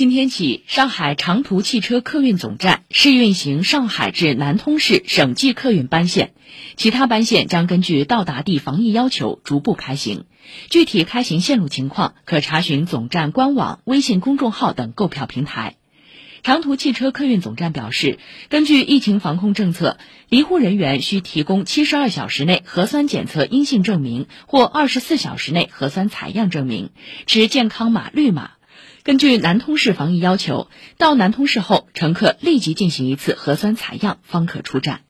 今天起，上海长途汽车客运总站试运行上海至南通市省际客运班线，其他班线将根据到达地防疫要求逐步开行。具体开行线路情况可查询总站官网、微信公众号等购票平台。长途汽车客运总站表示，根据疫情防控政策，离沪人员需提供七十二小时内核酸检测阴性证明或二十四小时内核酸采样证明，持健康码绿码。根据南通市防疫要求，到南通市后，乘客立即进行一次核酸采样，方可出站。